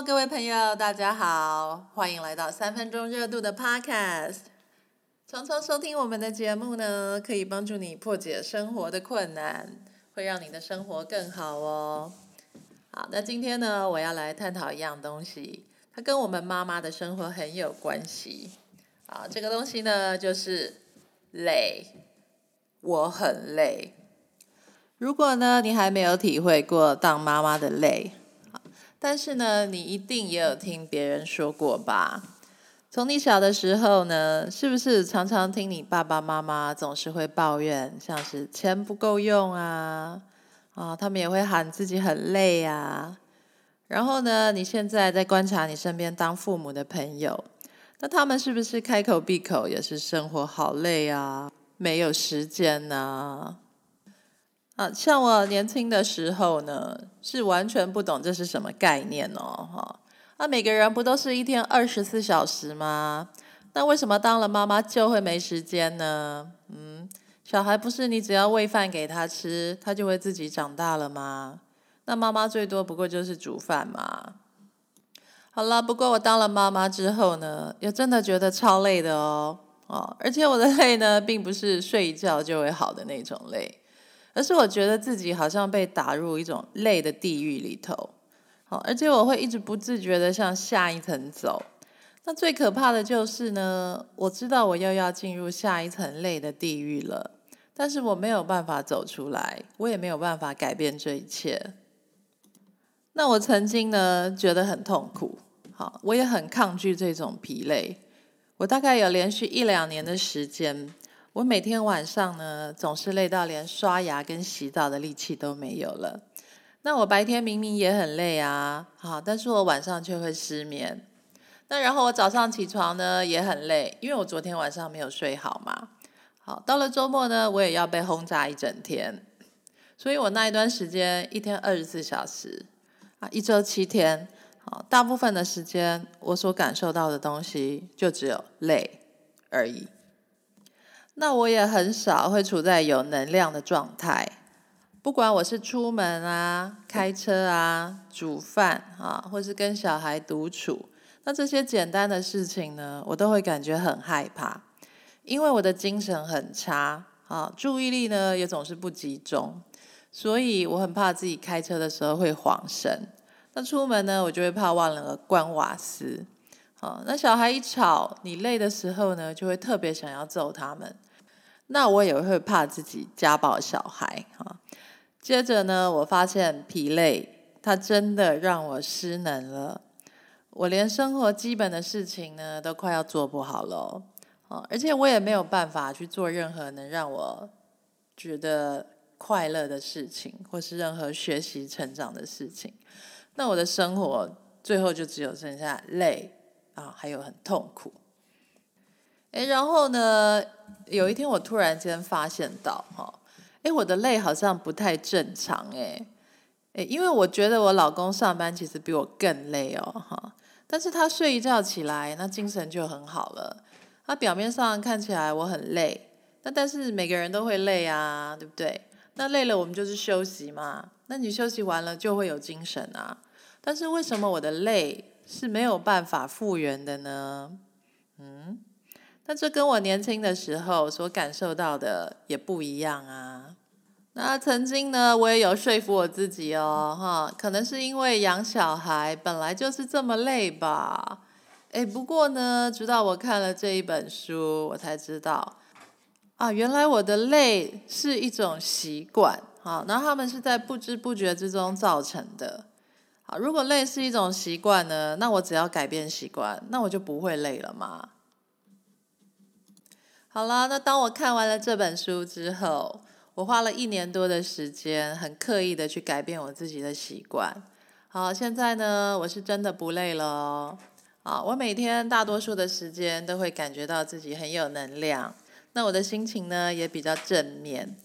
各位朋友，大家好，欢迎来到三分钟热度的 Podcast。常常收听我们的节目呢，可以帮助你破解生活的困难，会让你的生活更好哦。好，那今天呢，我要来探讨一样东西，它跟我们妈妈的生活很有关系。啊，这个东西呢，就是累，我很累。如果呢，你还没有体会过当妈妈的累，但是呢，你一定也有听别人说过吧？从你小的时候呢，是不是常常听你爸爸妈妈总是会抱怨，像是钱不够用啊，啊，他们也会喊自己很累啊。然后呢，你现在在观察你身边当父母的朋友，那他们是不是开口闭口也是生活好累啊，没有时间呢？像我年轻的时候呢，是完全不懂这是什么概念哦，哈。那每个人不都是一天二十四小时吗？那为什么当了妈妈就会没时间呢？嗯，小孩不是你只要喂饭给他吃，他就会自己长大了吗？那妈妈最多不过就是煮饭嘛。好了，不过我当了妈妈之后呢，也真的觉得超累的哦，哦，而且我的 累呢，并不是睡一觉就会好的那种累。而是我觉得自己好像被打入一种累的地狱里头，好，而且我会一直不自觉的向下一层走。那最可怕的就是呢，我知道我又要进入下一层累的地狱了，但是我没有办法走出来，我也没有办法改变这一切。那我曾经呢觉得很痛苦，好，我也很抗拒这种疲累。我大概有连续一两年的时间。我每天晚上呢，总是累到连刷牙跟洗澡的力气都没有了。那我白天明明也很累啊，好，但是我晚上却会失眠。那然后我早上起床呢也很累，因为我昨天晚上没有睡好嘛。好，到了周末呢，我也要被轰炸一整天。所以我那一段时间一天二十四小时啊，一周七天，好，大部分的时间我所感受到的东西就只有累而已。那我也很少会处在有能量的状态，不管我是出门啊、开车啊、煮饭啊，或是跟小孩独处，那这些简单的事情呢，我都会感觉很害怕，因为我的精神很差啊，注意力呢也总是不集中，所以我很怕自己开车的时候会晃神。那出门呢，我就会怕忘了关瓦斯。哦，那小孩一吵，你累的时候呢，就会特别想要揍他们。那我也会怕自己家暴小孩哈。接着呢，我发现疲累，它真的让我失能了。我连生活基本的事情呢，都快要做不好了。哦，而且我也没有办法去做任何能让我觉得快乐的事情，或是任何学习成长的事情。那我的生活最后就只有剩下累。啊，还有很痛苦，哎，然后呢，有一天我突然间发现到，哈，哎，我的累好像不太正常，哎，哎，因为我觉得我老公上班其实比我更累哦，哈，但是他睡一觉起来，那精神就很好了。他表面上看起来我很累，那但是每个人都会累啊，对不对？那累了我们就是休息嘛，那你休息完了就会有精神啊。但是为什么我的累？是没有办法复原的呢，嗯，那这跟我年轻的时候所感受到的也不一样啊。那曾经呢，我也有说服我自己哦，哈，可能是因为养小孩本来就是这么累吧。哎，不过呢，直到我看了这一本书，我才知道，啊，原来我的累是一种习惯，好，那他们是在不知不觉之中造成的。如果累是一种习惯呢，那我只要改变习惯，那我就不会累了嘛。好了，那当我看完了这本书之后，我花了一年多的时间，很刻意的去改变我自己的习惯。好，现在呢，我是真的不累了。啊，我每天大多数的时间都会感觉到自己很有能量，那我的心情呢也比较正面。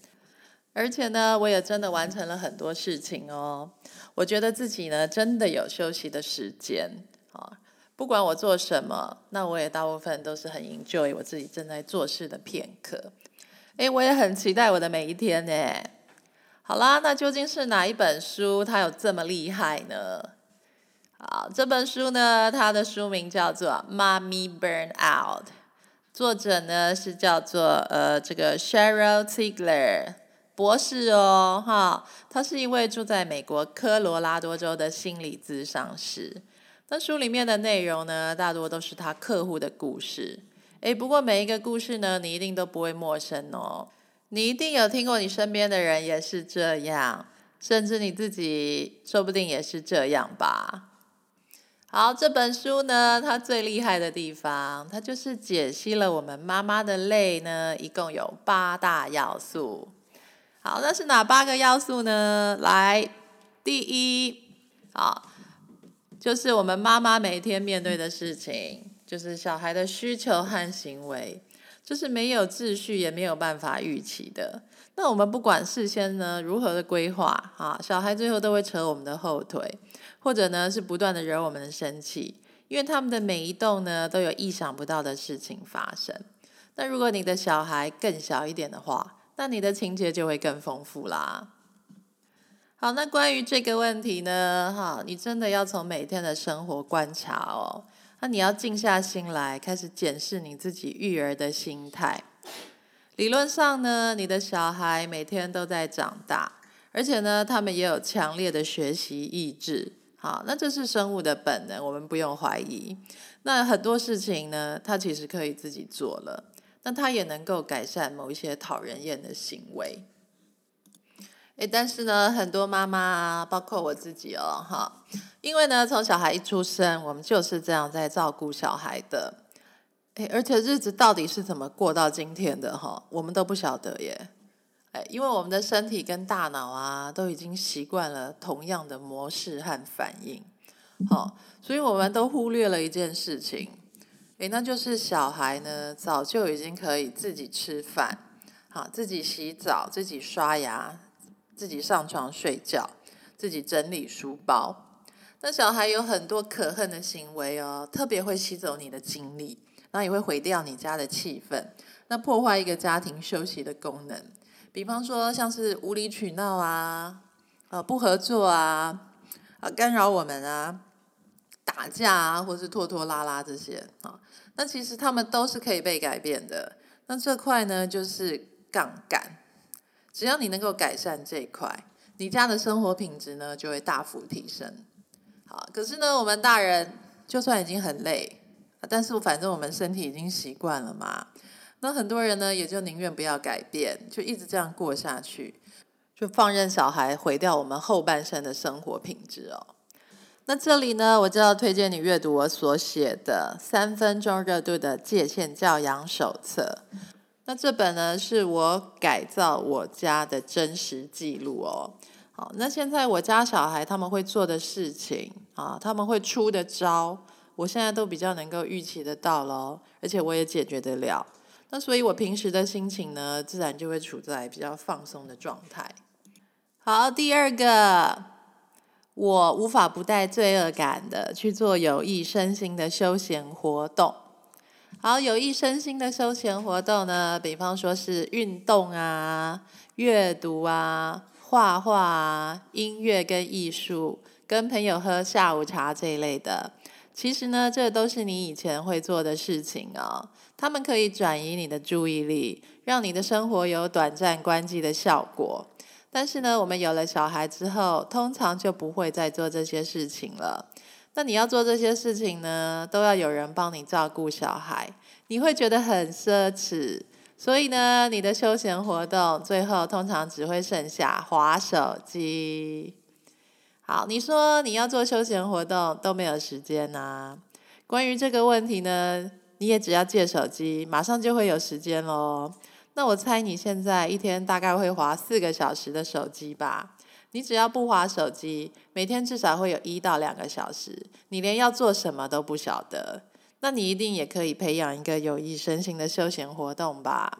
而且呢，我也真的完成了很多事情哦。我觉得自己呢，真的有休息的时间啊。不管我做什么，那我也大部分都是很 enjoy 我自己正在做事的片刻。诶，我也很期待我的每一天呢。好啦，那究竟是哪一本书它有这么厉害呢？好，这本书呢，它的书名叫做《妈咪 Burn Out》，作者呢是叫做呃这个 Sheryl Tigler 博士哦，哈，他是一位住在美国科罗拉多州的心理咨商师。那书里面的内容呢，大多都是他客户的故事。诶，不过每一个故事呢，你一定都不会陌生哦，你一定有听过，你身边的人也是这样，甚至你自己说不定也是这样吧。好，这本书呢，它最厉害的地方，它就是解析了我们妈妈的泪呢，一共有八大要素。好，那是哪八个要素呢？来，第一，啊，就是我们妈妈每天面对的事情，就是小孩的需求和行为，就是没有秩序也没有办法预期的。那我们不管事先呢如何的规划，啊，小孩最后都会扯我们的后腿。或者呢，是不断的惹我们的生气，因为他们的每一动呢，都有意想不到的事情发生。那如果你的小孩更小一点的话，那你的情节就会更丰富啦。好，那关于这个问题呢，哈，你真的要从每天的生活观察哦。那你要静下心来，开始检视你自己育儿的心态。理论上呢，你的小孩每天都在长大，而且呢，他们也有强烈的学习意志。好，那这是生物的本能，我们不用怀疑。那很多事情呢，他其实可以自己做了，那他也能够改善某一些讨人厌的行为。诶，但是呢，很多妈妈，包括我自己哦，哈，因为呢，从小孩一出生，我们就是这样在照顾小孩的。诶，而且日子到底是怎么过到今天的哈，我们都不晓得耶。哎，因为我们的身体跟大脑啊，都已经习惯了同样的模式和反应，好，所以我们都忽略了一件事情，哎，那就是小孩呢，早就已经可以自己吃饭，好，自己洗澡，自己刷牙，自己上床睡觉，自己整理书包。那小孩有很多可恨的行为哦，特别会吸走你的精力，那也会毁掉你家的气氛，那破坏一个家庭休息的功能。比方说，像是无理取闹啊，呃，不合作啊，啊，干扰我们啊，打架啊，或是拖拖拉拉这些啊，那其实他们都是可以被改变的。那这块呢，就是杠杆，只要你能够改善这一块，你家的生活品质呢就会大幅提升。好，可是呢，我们大人就算已经很累，但是反正我们身体已经习惯了嘛。那很多人呢，也就宁愿不要改变，就一直这样过下去，就放任小孩毁掉我们后半生的生活品质哦。那这里呢，我就要推荐你阅读我所写的三分钟热度的界限教养手册。那这本呢，是我改造我家的真实记录哦。好，那现在我家小孩他们会做的事情啊，他们会出的招，我现在都比较能够预期得到喽，而且我也解决得了。那所以，我平时的心情呢，自然就会处在比较放松的状态。好，第二个，我无法不带罪恶感的去做有益身心的休闲活动。好，有益身心的休闲活动呢，比方说是运动啊、阅读啊、画画啊、音乐跟艺术、跟朋友喝下午茶这一类的。其实呢，这都是你以前会做的事情哦。他们可以转移你的注意力，让你的生活有短暂关机的效果。但是呢，我们有了小孩之后，通常就不会再做这些事情了。那你要做这些事情呢，都要有人帮你照顾小孩，你会觉得很奢侈。所以呢，你的休闲活动最后通常只会剩下划手机。好，你说你要做休闲活动都没有时间呐？关于这个问题呢？你也只要借手机，马上就会有时间喽。那我猜你现在一天大概会划四个小时的手机吧？你只要不划手机，每天至少会有一到两个小时，你连要做什么都不晓得。那你一定也可以培养一个有益身心的休闲活动吧？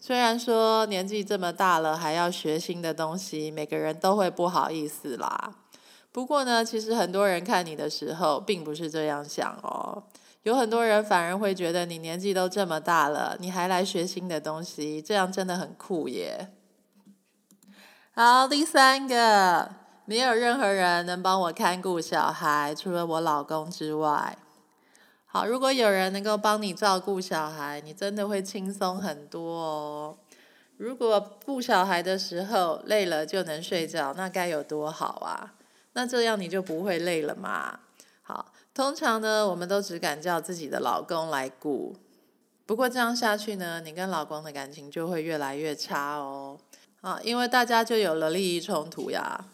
虽然说年纪这么大了还要学新的东西，每个人都会不好意思啦。不过呢，其实很多人看你的时候，并不是这样想哦。有很多人反而会觉得你年纪都这么大了，你还来学新的东西，这样真的很酷耶。好，第三个，没有任何人能帮我看顾小孩，除了我老公之外。好，如果有人能够帮你照顾小孩，你真的会轻松很多哦。如果顾小孩的时候累了就能睡觉，那该有多好啊！那这样你就不会累了嘛。好，通常呢，我们都只敢叫自己的老公来顾。不过这样下去呢，你跟老公的感情就会越来越差哦。啊，因为大家就有了利益冲突呀。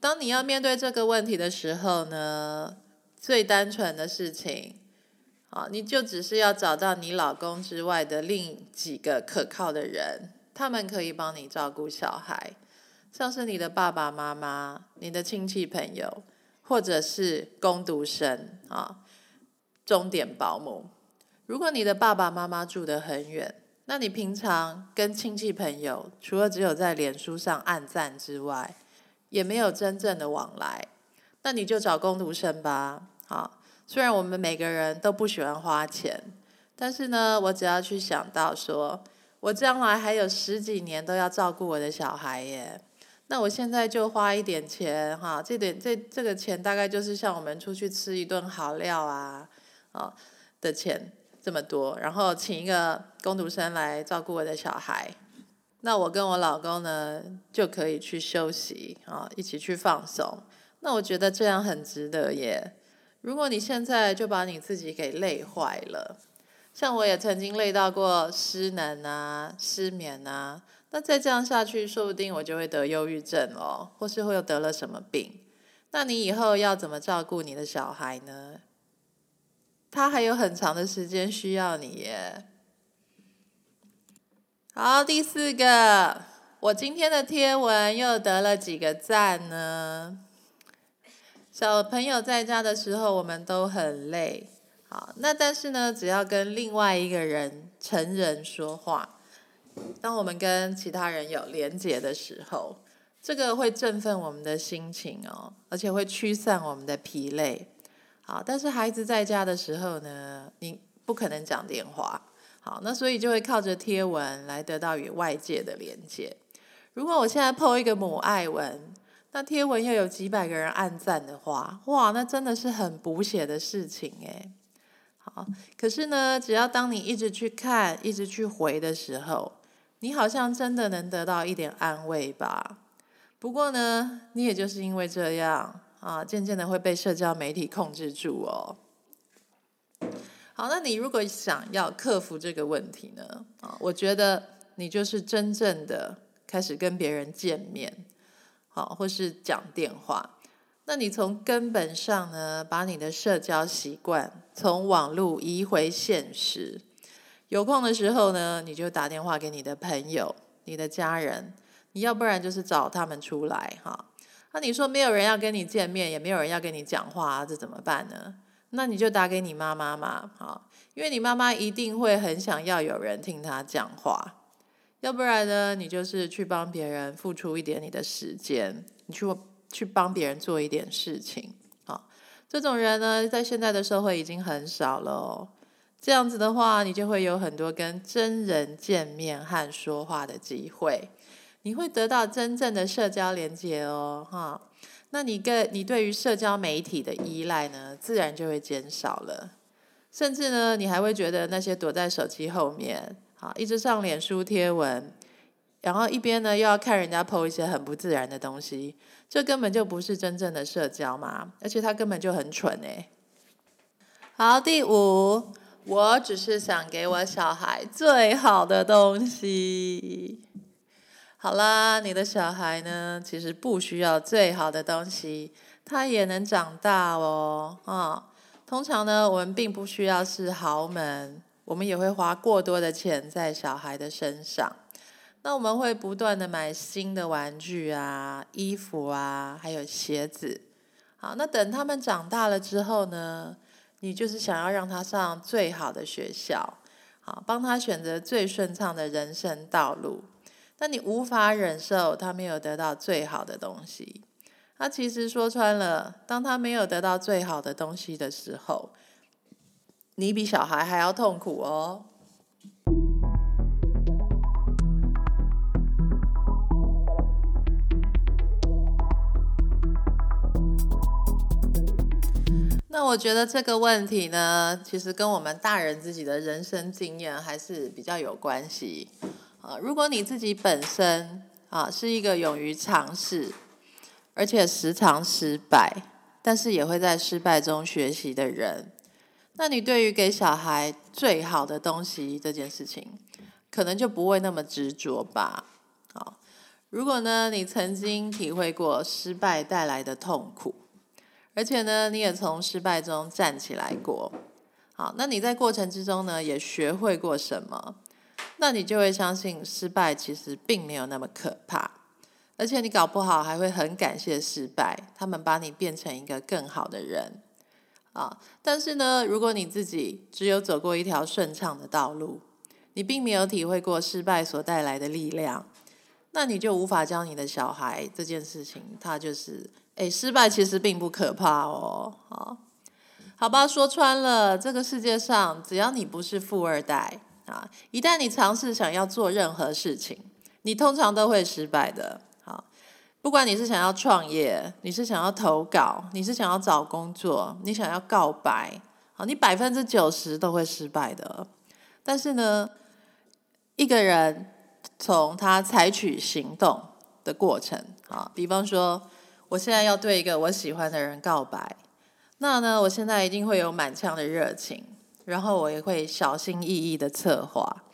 当你要面对这个问题的时候呢，最单纯的事情。啊，你就只是要找到你老公之外的另几个可靠的人，他们可以帮你照顾小孩，像是你的爸爸妈妈、你的亲戚朋友，或者是工读生啊、钟点保姆。如果你的爸爸妈妈住得很远，那你平常跟亲戚朋友，除了只有在脸书上按赞之外，也没有真正的往来，那你就找工读生吧，好。虽然我们每个人都不喜欢花钱，但是呢，我只要去想到说，我将来还有十几年都要照顾我的小孩耶，那我现在就花一点钱哈，这点这这个钱大概就是像我们出去吃一顿好料啊，啊的钱这么多，然后请一个工读生来照顾我的小孩，那我跟我老公呢就可以去休息啊，一起去放松，那我觉得这样很值得耶。如果你现在就把你自己给累坏了，像我也曾经累到过失能啊、失眠啊，那再这样下去，说不定我就会得忧郁症哦，或是会又得了什么病。那你以后要怎么照顾你的小孩呢？他还有很长的时间需要你耶。好，第四个，我今天的贴文又得了几个赞呢？小朋友在家的时候，我们都很累。好，那但是呢，只要跟另外一个人成人说话，当我们跟其他人有连结的时候，这个会振奋我们的心情哦，而且会驱散我们的疲累。好，但是孩子在家的时候呢，你不可能讲电话。好，那所以就会靠着贴文来得到与外界的连接。如果我现在 po 一个母爱文。那贴文又有几百个人按赞的话，哇，那真的是很补血的事情诶。好，可是呢，只要当你一直去看、一直去回的时候，你好像真的能得到一点安慰吧。不过呢，你也就是因为这样啊，渐渐的会被社交媒体控制住哦。好，那你如果想要克服这个问题呢？啊，我觉得你就是真正的开始跟别人见面。好，或是讲电话，那你从根本上呢，把你的社交习惯从网络移回现实。有空的时候呢，你就打电话给你的朋友、你的家人，你要不然就是找他们出来哈。那你说没有人要跟你见面，也没有人要跟你讲话，这怎么办呢？那你就打给你妈妈嘛，好，因为你妈妈一定会很想要有人听她讲话。要不然呢，你就是去帮别人付出一点你的时间，你去去帮别人做一点事情，好，这种人呢，在现在的社会已经很少了哦。这样子的话，你就会有很多跟真人见面和说话的机会，你会得到真正的社交连接哦，哈。那你跟你对于社交媒体的依赖呢，自然就会减少了，甚至呢，你还会觉得那些躲在手机后面。好，一直上脸书贴文，然后一边呢又要看人家 po 一些很不自然的东西，这根本就不是真正的社交嘛，而且他根本就很蠢哎。好，第五，我只是想给我小孩最好的东西。好啦，你的小孩呢，其实不需要最好的东西，他也能长大哦。啊，通常呢，我们并不需要是豪门。我们也会花过多的钱在小孩的身上，那我们会不断的买新的玩具啊、衣服啊，还有鞋子。好，那等他们长大了之后呢，你就是想要让他上最好的学校，好，帮他选择最顺畅的人生道路。但你无法忍受他没有得到最好的东西。那其实说穿了，当他没有得到最好的东西的时候，你比小孩还要痛苦哦。那我觉得这个问题呢，其实跟我们大人自己的人生经验还是比较有关系。啊，如果你自己本身啊是一个勇于尝试，而且时常失败，但是也会在失败中学习的人，那你对于给小孩最好的东西这件事情，可能就不会那么执着吧。好，如果呢你曾经体会过失败带来的痛苦，而且呢你也从失败中站起来过，好，那你在过程之中呢也学会过什么？那你就会相信失败其实并没有那么可怕，而且你搞不好还会很感谢失败，他们把你变成一个更好的人啊。但是呢，如果你自己只有走过一条顺畅的道路，你并没有体会过失败所带来的力量，那你就无法教你的小孩这件事情，他就是诶，失败其实并不可怕哦。好，好吧，说穿了，这个世界上只要你不是富二代。啊！一旦你尝试想要做任何事情，你通常都会失败的。好，不管你是想要创业，你是想要投稿，你是想要找工作，你想要告白，好，你百分之九十都会失败的。但是呢，一个人从他采取行动的过程，啊，比方说，我现在要对一个我喜欢的人告白，那呢，我现在一定会有满腔的热情。然后我也会小心翼翼的策划，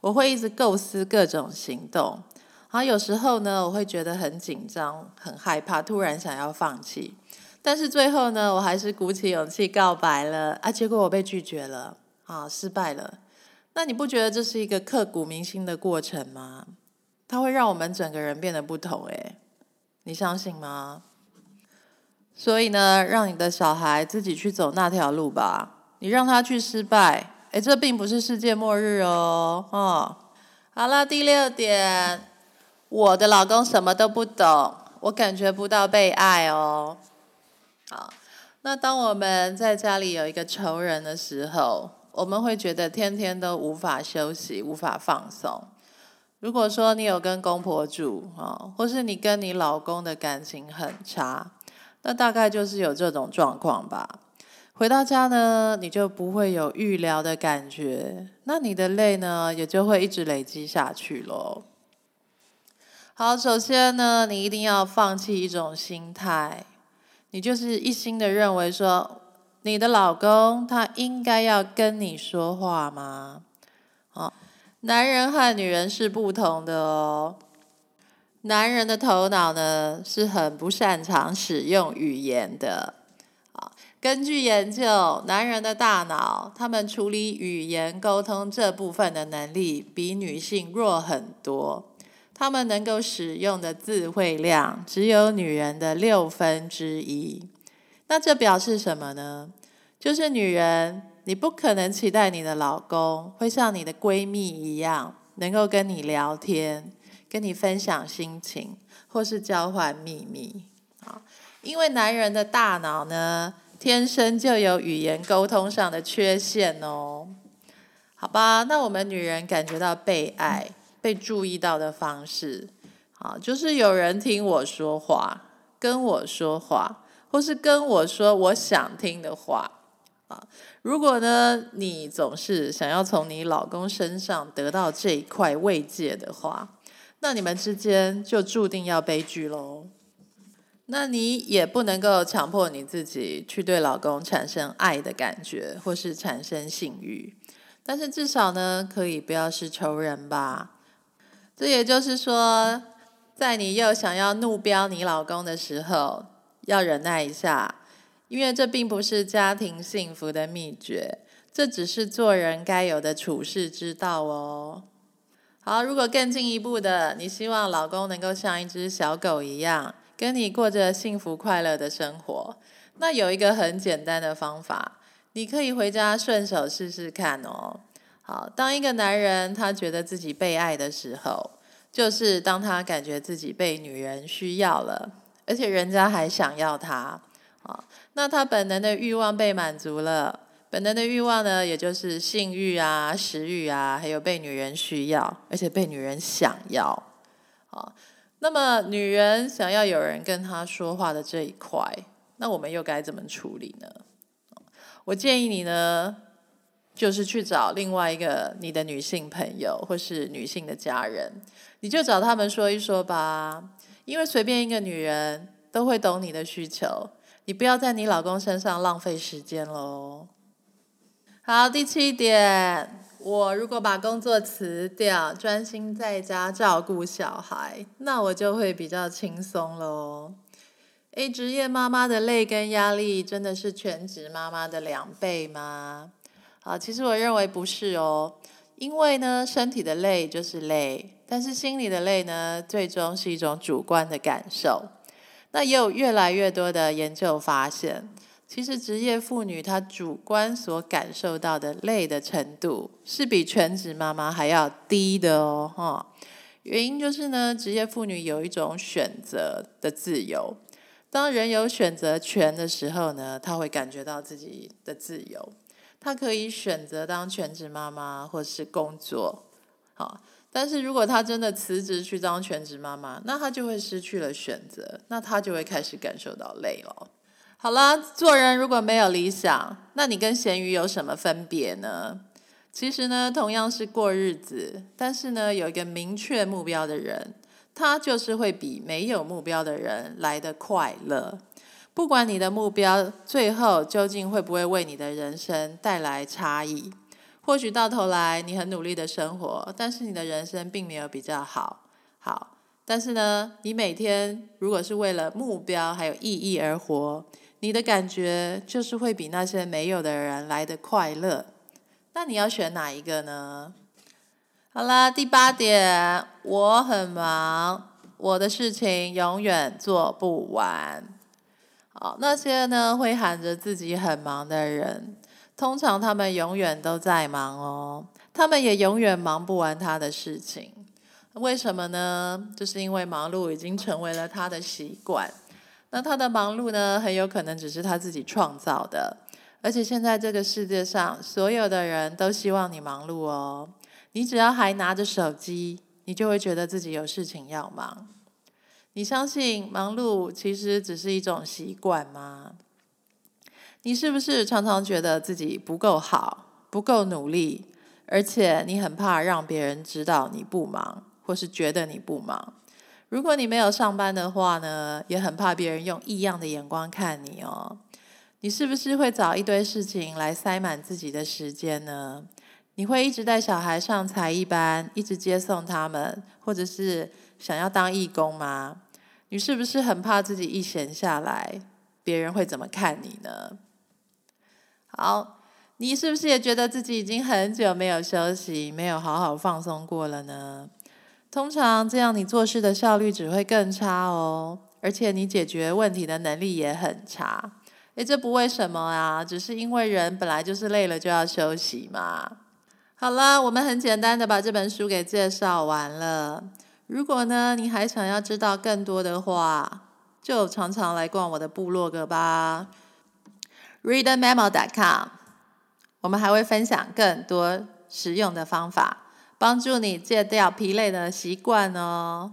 我会一直构思各种行动。然后有时候呢，我会觉得很紧张、很害怕，突然想要放弃。但是最后呢，我还是鼓起勇气告白了啊！结果我被拒绝了，啊，失败了。那你不觉得这是一个刻骨铭心的过程吗？它会让我们整个人变得不同，诶，你相信吗？所以呢，让你的小孩自己去走那条路吧。你让他去失败，哎，这并不是世界末日哦，哦，好了，第六点，我的老公什么都不懂，我感觉不到被爱哦。好，那当我们在家里有一个仇人的时候，我们会觉得天天都无法休息，无法放松。如果说你有跟公婆住啊，或是你跟你老公的感情很差，那大概就是有这种状况吧。回到家呢，你就不会有预料的感觉，那你的累呢，也就会一直累积下去喽。好，首先呢，你一定要放弃一种心态，你就是一心的认为说，你的老公他应该要跟你说话吗？哦，男人和女人是不同的哦，男人的头脑呢是很不擅长使用语言的。根据研究，男人的大脑，他们处理语言沟通这部分的能力比女性弱很多。他们能够使用的字汇量只有女人的六分之一。那这表示什么呢？就是女人，你不可能期待你的老公会像你的闺蜜一样，能够跟你聊天，跟你分享心情，或是交换秘密啊。因为男人的大脑呢。天生就有语言沟通上的缺陷哦，好吧，那我们女人感觉到被爱、被注意到的方式，啊，就是有人听我说话，跟我说话，或是跟我说我想听的话，啊，如果呢，你总是想要从你老公身上得到这一块慰藉的话，那你们之间就注定要悲剧喽。那你也不能够强迫你自己去对老公产生爱的感觉，或是产生性欲，但是至少呢，可以不要是仇人吧。这也就是说，在你又想要怒飙你老公的时候，要忍耐一下，因为这并不是家庭幸福的秘诀，这只是做人该有的处事之道哦。好，如果更进一步的，你希望老公能够像一只小狗一样。跟你过着幸福快乐的生活，那有一个很简单的方法，你可以回家顺手试试看哦。好，当一个男人他觉得自己被爱的时候，就是当他感觉自己被女人需要了，而且人家还想要他，啊，那他本能的欲望被满足了。本能的欲望呢，也就是性欲啊、食欲啊，还有被女人需要，而且被女人想要，啊。那么，女人想要有人跟她说话的这一块，那我们又该怎么处理呢？我建议你呢，就是去找另外一个你的女性朋友或是女性的家人，你就找他们说一说吧。因为随便一个女人都会懂你的需求，你不要在你老公身上浪费时间喽。好，第七点，我如果把工作辞掉，专心在家照顾小孩，那我就会比较轻松喽。诶，职业妈妈的累跟压力真的是全职妈妈的两倍吗？啊，其实我认为不是哦。因为呢，身体的累就是累，但是心里的累呢，最终是一种主观的感受。那也有越来越多的研究发现，其实职业妇女她主观所感受到的累的程度，是比全职妈妈还要低的哦。哈，原因就是呢，职业妇女有一种选择的自由。当人有选择权的时候呢，他会感觉到自己的自由。他可以选择当全职妈妈或是工作，好。但是如果他真的辞职去当全职妈妈，那他就会失去了选择，那他就会开始感受到累了。好了，做人如果没有理想，那你跟咸鱼有什么分别呢？其实呢，同样是过日子，但是呢，有一个明确目标的人。他就是会比没有目标的人来的快乐。不管你的目标最后究竟会不会为你的人生带来差异，或许到头来你很努力的生活，但是你的人生并没有比较好。好，但是呢，你每天如果是为了目标还有意义而活，你的感觉就是会比那些没有的人来的快乐。那你要选哪一个呢？好啦，第八点，我很忙，我的事情永远做不完。好，那些呢会喊着自己很忙的人，通常他们永远都在忙哦，他们也永远忙不完他的事情。为什么呢？就是因为忙碌已经成为了他的习惯。那他的忙碌呢，很有可能只是他自己创造的，而且现在这个世界上所有的人都希望你忙碌哦。你只要还拿着手机，你就会觉得自己有事情要忙。你相信忙碌其实只是一种习惯吗？你是不是常常觉得自己不够好、不够努力，而且你很怕让别人知道你不忙，或是觉得你不忙？如果你没有上班的话呢，也很怕别人用异样的眼光看你哦。你是不是会找一堆事情来塞满自己的时间呢？你会一直带小孩上才艺班，一直接送他们，或者是想要当义工吗？你是不是很怕自己一闲下来，别人会怎么看你呢？好，你是不是也觉得自己已经很久没有休息，没有好好放松过了呢？通常这样，你做事的效率只会更差哦，而且你解决问题的能力也很差。诶，这不为什么啊？只是因为人本来就是累了就要休息嘛。好了，我们很简单的把这本书给介绍完了。如果呢，你还想要知道更多的话，就常常来逛我的部落格吧，readmemo.com。我们还会分享更多实用的方法，帮助你戒掉疲累的习惯哦。